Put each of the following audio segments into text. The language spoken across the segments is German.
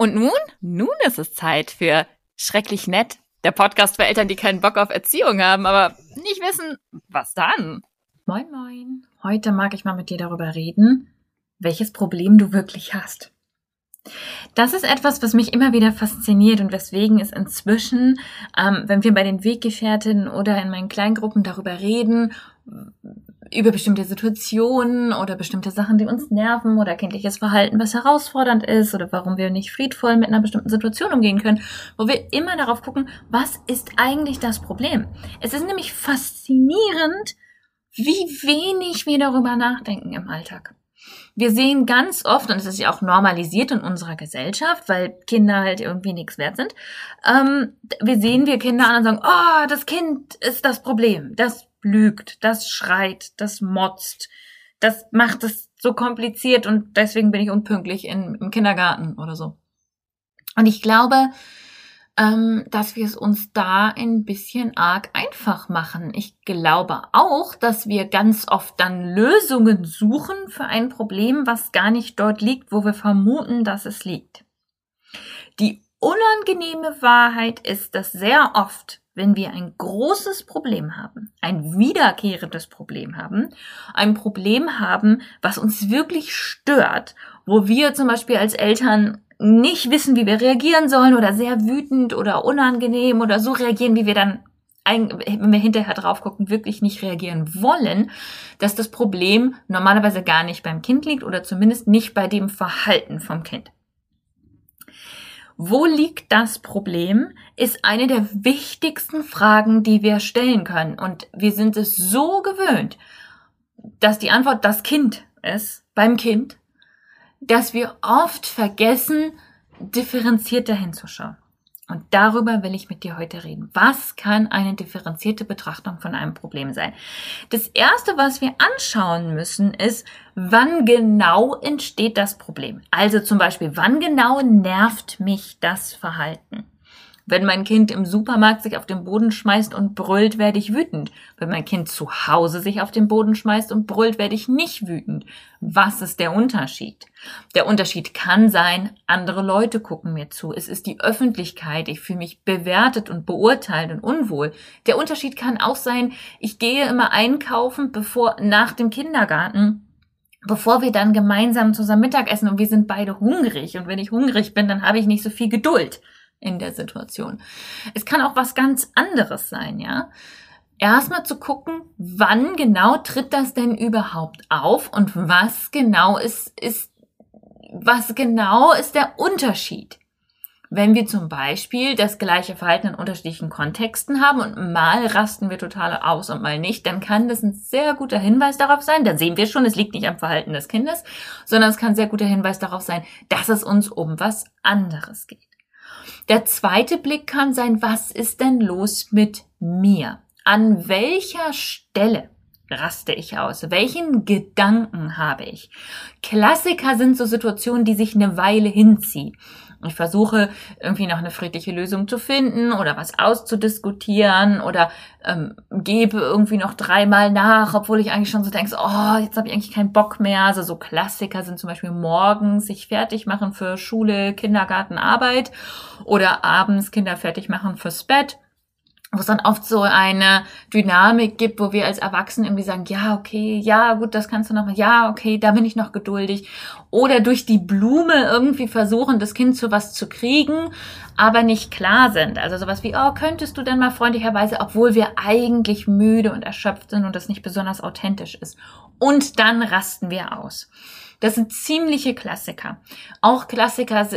Und nun? Nun ist es Zeit für Schrecklich Nett, der Podcast für Eltern, die keinen Bock auf Erziehung haben, aber nicht wissen, was dann. Moin, moin. Heute mag ich mal mit dir darüber reden, welches Problem du wirklich hast. Das ist etwas, was mich immer wieder fasziniert und weswegen es inzwischen, ähm, wenn wir bei den Weggefährtinnen oder in meinen Kleingruppen darüber reden, über bestimmte Situationen oder bestimmte Sachen, die uns nerven oder kindliches Verhalten, was herausfordernd ist oder warum wir nicht friedvoll mit einer bestimmten Situation umgehen können, wo wir immer darauf gucken, was ist eigentlich das Problem? Es ist nämlich faszinierend, wie wenig wir darüber nachdenken im Alltag. Wir sehen ganz oft, und es ist ja auch normalisiert in unserer Gesellschaft, weil Kinder halt irgendwie nichts wert sind, ähm, wir sehen wir Kinder an und sagen, oh, das Kind ist das Problem, das lügt, das schreit, das motzt, das macht es so kompliziert und deswegen bin ich unpünktlich in, im Kindergarten oder so. Und ich glaube, ähm, dass wir es uns da ein bisschen arg einfach machen. Ich glaube auch, dass wir ganz oft dann Lösungen suchen für ein Problem, was gar nicht dort liegt, wo wir vermuten, dass es liegt. Die unangenehme Wahrheit ist, dass sehr oft wenn wir ein großes Problem haben, ein wiederkehrendes Problem haben, ein Problem haben, was uns wirklich stört, wo wir zum Beispiel als Eltern nicht wissen, wie wir reagieren sollen oder sehr wütend oder unangenehm oder so reagieren, wie wir dann, wenn wir hinterher drauf gucken, wirklich nicht reagieren wollen, dass das Problem normalerweise gar nicht beim Kind liegt oder zumindest nicht bei dem Verhalten vom Kind. Wo liegt das Problem, ist eine der wichtigsten Fragen, die wir stellen können. Und wir sind es so gewöhnt, dass die Antwort das Kind ist, beim Kind, dass wir oft vergessen, differenzierter hinzuschauen. Und darüber will ich mit dir heute reden. Was kann eine differenzierte Betrachtung von einem Problem sein? Das erste, was wir anschauen müssen, ist, wann genau entsteht das Problem? Also zum Beispiel, wann genau nervt mich das Verhalten? Wenn mein Kind im Supermarkt sich auf den Boden schmeißt und brüllt, werde ich wütend. Wenn mein Kind zu Hause sich auf den Boden schmeißt und brüllt, werde ich nicht wütend. Was ist der Unterschied? Der Unterschied kann sein, andere Leute gucken mir zu. Es ist die Öffentlichkeit. Ich fühle mich bewertet und beurteilt und unwohl. Der Unterschied kann auch sein, ich gehe immer einkaufen, bevor, nach dem Kindergarten bevor wir dann gemeinsam zusammen Mittagessen und wir sind beide hungrig. Und wenn ich hungrig bin, dann habe ich nicht so viel Geduld in der Situation. Es kann auch was ganz anderes sein, ja. Erstmal zu gucken, wann genau tritt das denn überhaupt auf und was genau ist, ist, was genau ist der Unterschied? Wenn wir zum Beispiel das gleiche Verhalten in unterschiedlichen Kontexten haben und mal rasten wir total aus und mal nicht, dann kann das ein sehr guter Hinweis darauf sein. Dann sehen wir schon, es liegt nicht am Verhalten des Kindes, sondern es kann ein sehr guter Hinweis darauf sein, dass es uns um was anderes geht. Der zweite Blick kann sein, was ist denn los mit mir? An welcher Stelle raste ich aus? Welchen Gedanken habe ich? Klassiker sind so Situationen, die sich eine Weile hinziehen. Ich versuche irgendwie noch eine friedliche Lösung zu finden oder was auszudiskutieren oder ähm, gebe irgendwie noch dreimal nach, obwohl ich eigentlich schon so denke, oh, jetzt habe ich eigentlich keinen Bock mehr. Also so Klassiker sind zum Beispiel morgens sich fertig machen für Schule, Kindergarten, Arbeit oder abends Kinder fertig machen fürs Bett wo es dann oft so eine Dynamik gibt, wo wir als Erwachsene irgendwie sagen, ja, okay, ja, gut, das kannst du noch mal, ja, okay, da bin ich noch geduldig. Oder durch die Blume irgendwie versuchen, das Kind zu was zu kriegen, aber nicht klar sind. Also sowas wie, oh, könntest du denn mal freundlicherweise, obwohl wir eigentlich müde und erschöpft sind und das nicht besonders authentisch ist. Und dann rasten wir aus. Das sind ziemliche Klassiker. Auch Klassiker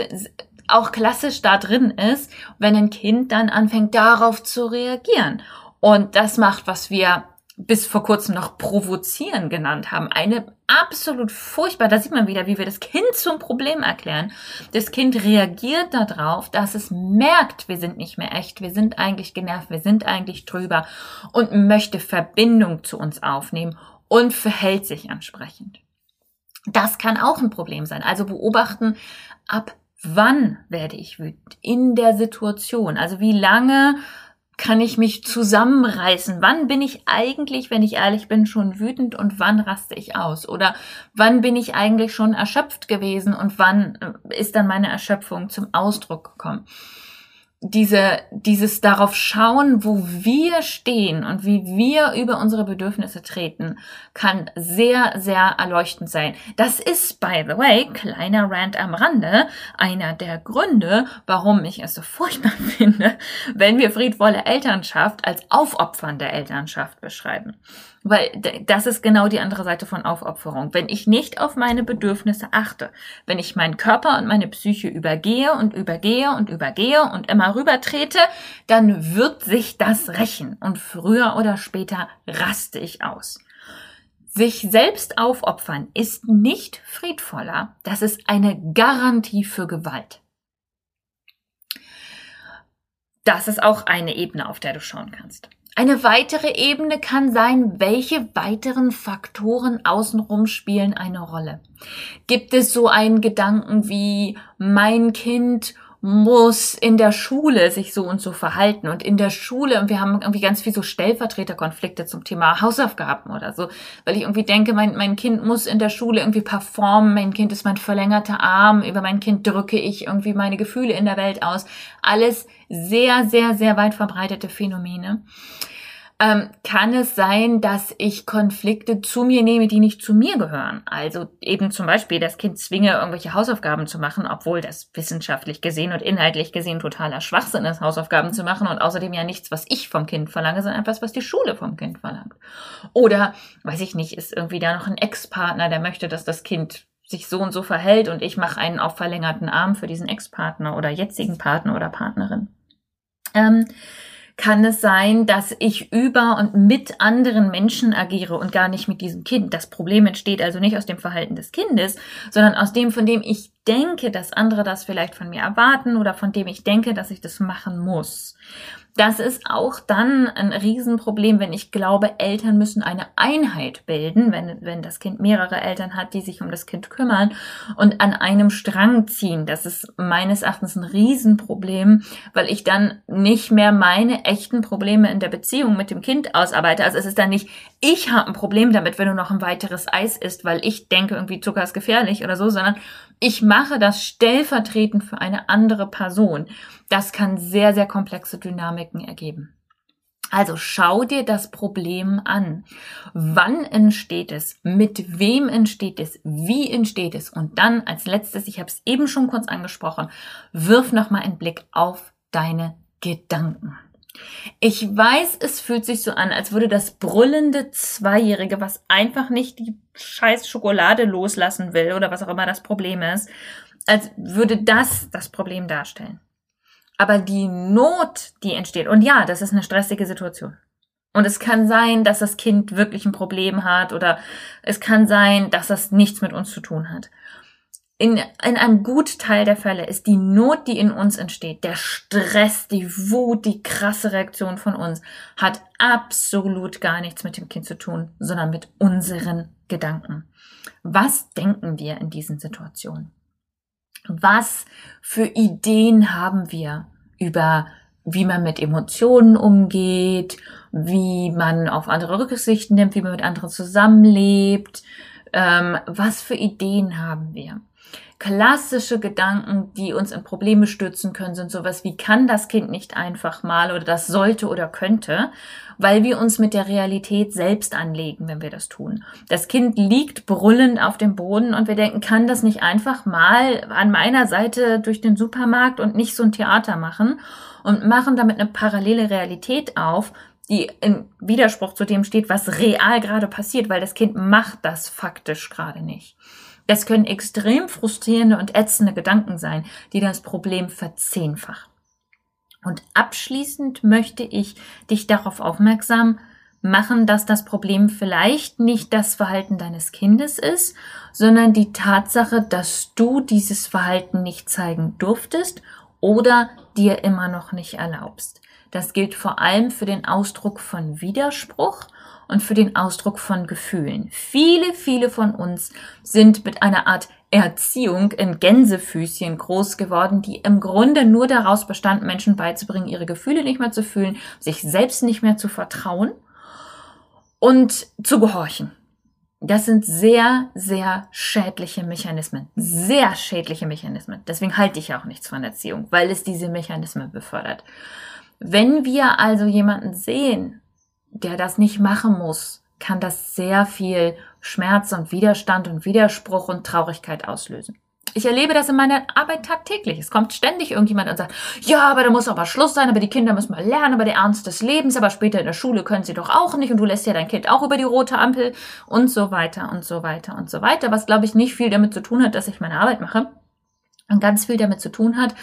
auch klassisch da drin ist, wenn ein Kind dann anfängt darauf zu reagieren. Und das macht, was wir bis vor kurzem noch provozieren genannt haben. Eine absolut furchtbar, da sieht man wieder, wie wir das Kind zum Problem erklären. Das Kind reagiert darauf, dass es merkt, wir sind nicht mehr echt, wir sind eigentlich genervt, wir sind eigentlich drüber und möchte Verbindung zu uns aufnehmen und verhält sich entsprechend. Das kann auch ein Problem sein. Also beobachten, ab Wann werde ich wütend? In der Situation. Also wie lange kann ich mich zusammenreißen? Wann bin ich eigentlich, wenn ich ehrlich bin, schon wütend und wann raste ich aus? Oder wann bin ich eigentlich schon erschöpft gewesen und wann äh, ist dann meine Erschöpfung zum Ausdruck gekommen? Diese, dieses darauf schauen, wo wir stehen und wie wir über unsere Bedürfnisse treten, kann sehr, sehr erleuchtend sein. Das ist, by the way, kleiner Rant am Rande, einer der Gründe, warum ich es so furchtbar finde, wenn wir friedvolle Elternschaft als aufopfernde Elternschaft beschreiben. Weil das ist genau die andere Seite von Aufopferung. Wenn ich nicht auf meine Bedürfnisse achte, wenn ich meinen Körper und meine Psyche übergehe und übergehe und übergehe und immer rübertrete, dann wird sich das rächen und früher oder später raste ich aus. Sich selbst aufopfern ist nicht friedvoller. Das ist eine Garantie für Gewalt. Das ist auch eine Ebene, auf der du schauen kannst. Eine weitere Ebene kann sein, welche weiteren Faktoren außenrum spielen eine Rolle. Gibt es so einen Gedanken wie mein Kind muss in der Schule sich so und so verhalten und in der Schule und wir haben irgendwie ganz viel so Stellvertreterkonflikte zum Thema Hausaufgaben oder so, weil ich irgendwie denke, mein, mein Kind muss in der Schule irgendwie performen, mein Kind ist mein verlängerter Arm, über mein Kind drücke ich irgendwie meine Gefühle in der Welt aus. Alles sehr, sehr, sehr weit verbreitete Phänomene ähm, kann es sein, dass ich Konflikte zu mir nehme, die nicht zu mir gehören. Also eben zum Beispiel das Kind zwinge, irgendwelche Hausaufgaben zu machen, obwohl das wissenschaftlich gesehen und inhaltlich gesehen totaler Schwachsinn ist, Hausaufgaben zu machen und außerdem ja nichts, was ich vom Kind verlange, sondern etwas, was die Schule vom Kind verlangt. Oder, weiß ich nicht, ist irgendwie da noch ein Ex-Partner, der möchte, dass das Kind sich so und so verhält und ich mache einen auf verlängerten Arm für diesen Ex-Partner oder jetzigen Partner oder Partnerin. Ähm, kann es sein, dass ich über und mit anderen Menschen agiere und gar nicht mit diesem Kind. Das Problem entsteht also nicht aus dem Verhalten des Kindes, sondern aus dem, von dem ich denke, dass andere das vielleicht von mir erwarten oder von dem ich denke, dass ich das machen muss. Das ist auch dann ein Riesenproblem, wenn ich glaube, Eltern müssen eine Einheit bilden, wenn, wenn das Kind mehrere Eltern hat, die sich um das Kind kümmern und an einem Strang ziehen. Das ist meines Erachtens ein Riesenproblem, weil ich dann nicht mehr meine echten Probleme in der Beziehung mit dem Kind ausarbeite. Also es ist dann nicht, ich habe ein Problem damit, wenn du noch ein weiteres Eis isst, weil ich denke, irgendwie Zucker ist gefährlich oder so, sondern ich mache das stellvertretend für eine andere Person. Das kann sehr, sehr komplexe Dynamiken ergeben. Also schau dir das Problem an. Wann entsteht es? Mit wem entsteht es? Wie entsteht es? Und dann als letztes, ich habe es eben schon kurz angesprochen, wirf nochmal einen Blick auf deine Gedanken. Ich weiß, es fühlt sich so an, als würde das brüllende Zweijährige, was einfach nicht die scheiß Schokolade loslassen will oder was auch immer das Problem ist, als würde das das Problem darstellen. Aber die Not, die entsteht, und ja, das ist eine stressige Situation. Und es kann sein, dass das Kind wirklich ein Problem hat oder es kann sein, dass das nichts mit uns zu tun hat in, in einem Gutteil der Fälle ist die Not, die in uns entsteht, der Stress, die Wut, die krasse Reaktion von uns, hat absolut gar nichts mit dem Kind zu tun, sondern mit unseren Gedanken. Was denken wir in diesen Situationen? Was für Ideen haben wir über wie man mit Emotionen umgeht, wie man auf andere Rücksichten nimmt, wie man mit anderen zusammenlebt, ähm, was für Ideen haben wir? Klassische Gedanken, die uns in Probleme stürzen können, sind sowas wie kann das Kind nicht einfach mal oder das sollte oder könnte, weil wir uns mit der Realität selbst anlegen, wenn wir das tun. Das Kind liegt brüllend auf dem Boden und wir denken, kann das nicht einfach mal an meiner Seite durch den Supermarkt und nicht so ein Theater machen und machen damit eine parallele Realität auf, die in Widerspruch zu dem steht, was real gerade passiert, weil das Kind macht das faktisch gerade nicht. Es können extrem frustrierende und ätzende Gedanken sein, die das Problem verzehnfachen. Und abschließend möchte ich dich darauf aufmerksam machen, dass das Problem vielleicht nicht das Verhalten deines Kindes ist, sondern die Tatsache, dass du dieses Verhalten nicht zeigen durftest oder dir immer noch nicht erlaubst. Das gilt vor allem für den Ausdruck von Widerspruch und für den Ausdruck von Gefühlen. Viele, viele von uns sind mit einer Art Erziehung in Gänsefüßchen groß geworden, die im Grunde nur daraus bestand, Menschen beizubringen, ihre Gefühle nicht mehr zu fühlen, sich selbst nicht mehr zu vertrauen und zu gehorchen. Das sind sehr, sehr schädliche Mechanismen. Sehr schädliche Mechanismen. Deswegen halte ich auch nichts von Erziehung, weil es diese Mechanismen befördert. Wenn wir also jemanden sehen, der das nicht machen muss, kann das sehr viel Schmerz und Widerstand und Widerspruch und Traurigkeit auslösen. Ich erlebe das in meiner Arbeit tagtäglich. Es kommt ständig irgendjemand und sagt, ja, aber da muss aber Schluss sein, aber die Kinder müssen mal lernen, aber der Ernst des Lebens, aber später in der Schule können sie doch auch nicht und du lässt ja dein Kind auch über die rote Ampel und so weiter und so weiter und so weiter, was glaube ich nicht viel damit zu tun hat, dass ich meine Arbeit mache und ganz viel damit zu tun hat,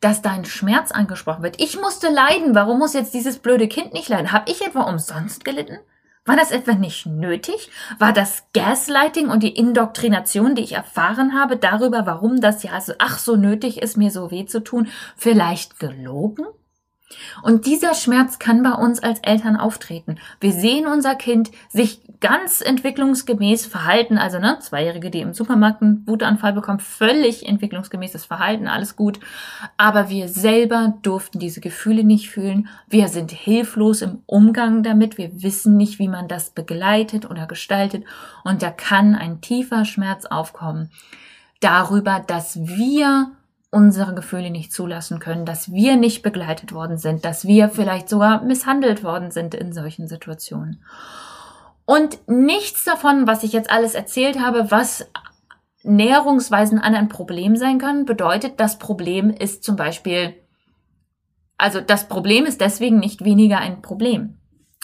dass dein Schmerz angesprochen wird. Ich musste leiden. Warum muss jetzt dieses blöde Kind nicht leiden? Hab ich etwa umsonst gelitten? War das etwa nicht nötig? War das Gaslighting und die Indoktrination, die ich erfahren habe darüber, warum das ja so, ach so nötig ist, mir so weh zu tun, vielleicht gelogen? Und dieser Schmerz kann bei uns als Eltern auftreten. Wir sehen unser Kind sich ganz entwicklungsgemäß verhalten, also ne, Zweijährige, die im Supermarkt einen Wutanfall bekommen, völlig entwicklungsgemäßes Verhalten, alles gut. Aber wir selber durften diese Gefühle nicht fühlen. Wir sind hilflos im Umgang damit. Wir wissen nicht, wie man das begleitet oder gestaltet. Und da kann ein tiefer Schmerz aufkommen darüber, dass wir unsere Gefühle nicht zulassen können, dass wir nicht begleitet worden sind, dass wir vielleicht sogar misshandelt worden sind in solchen Situationen. Und nichts davon, was ich jetzt alles erzählt habe, was Näherungsweisen an ein Problem sein kann, bedeutet, das Problem ist zum Beispiel, also das Problem ist deswegen nicht weniger ein Problem.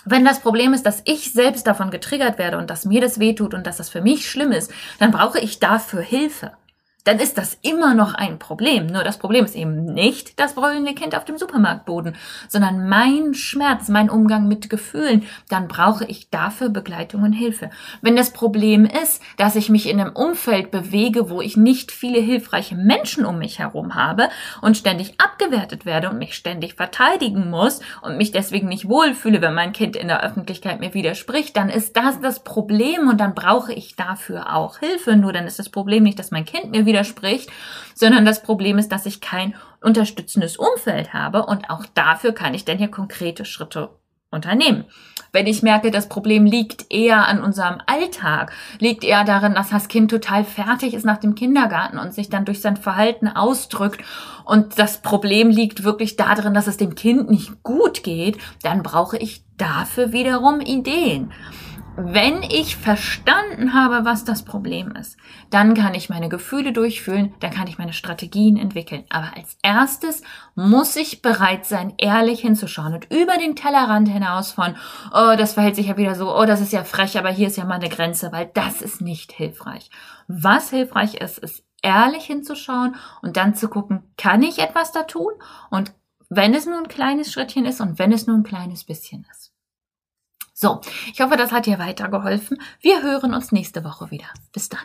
Wenn das Problem ist, dass ich selbst davon getriggert werde und dass mir das wehtut und dass das für mich schlimm ist, dann brauche ich dafür Hilfe dann ist das immer noch ein Problem. Nur das Problem ist eben nicht das brüllende Kind auf dem Supermarktboden, sondern mein Schmerz, mein Umgang mit Gefühlen. Dann brauche ich dafür Begleitung und Hilfe. Wenn das Problem ist, dass ich mich in einem Umfeld bewege, wo ich nicht viele hilfreiche Menschen um mich herum habe und ständig abgewertet werde und mich ständig verteidigen muss und mich deswegen nicht wohlfühle, wenn mein Kind in der Öffentlichkeit mir widerspricht, dann ist das das Problem und dann brauche ich dafür auch Hilfe. Nur dann ist das Problem nicht, dass mein Kind mir widerspricht, sondern das Problem ist, dass ich kein unterstützendes Umfeld habe und auch dafür kann ich dann hier konkrete Schritte unternehmen. Wenn ich merke, das Problem liegt eher an unserem Alltag, liegt eher darin, dass das Kind total fertig ist nach dem Kindergarten und sich dann durch sein Verhalten ausdrückt und das Problem liegt wirklich darin, dass es dem Kind nicht gut geht, dann brauche ich dafür wiederum Ideen. Wenn ich verstanden habe, was das Problem ist, dann kann ich meine Gefühle durchfühlen, dann kann ich meine Strategien entwickeln. Aber als erstes muss ich bereit sein, ehrlich hinzuschauen und über den Tellerrand hinaus von, oh, das verhält sich ja wieder so, oh, das ist ja frech, aber hier ist ja mal eine Grenze, weil das ist nicht hilfreich. Was hilfreich ist, ist ehrlich hinzuschauen und dann zu gucken, kann ich etwas da tun? Und wenn es nur ein kleines Schrittchen ist und wenn es nur ein kleines bisschen ist. So, ich hoffe, das hat dir weitergeholfen. Wir hören uns nächste Woche wieder. Bis dann.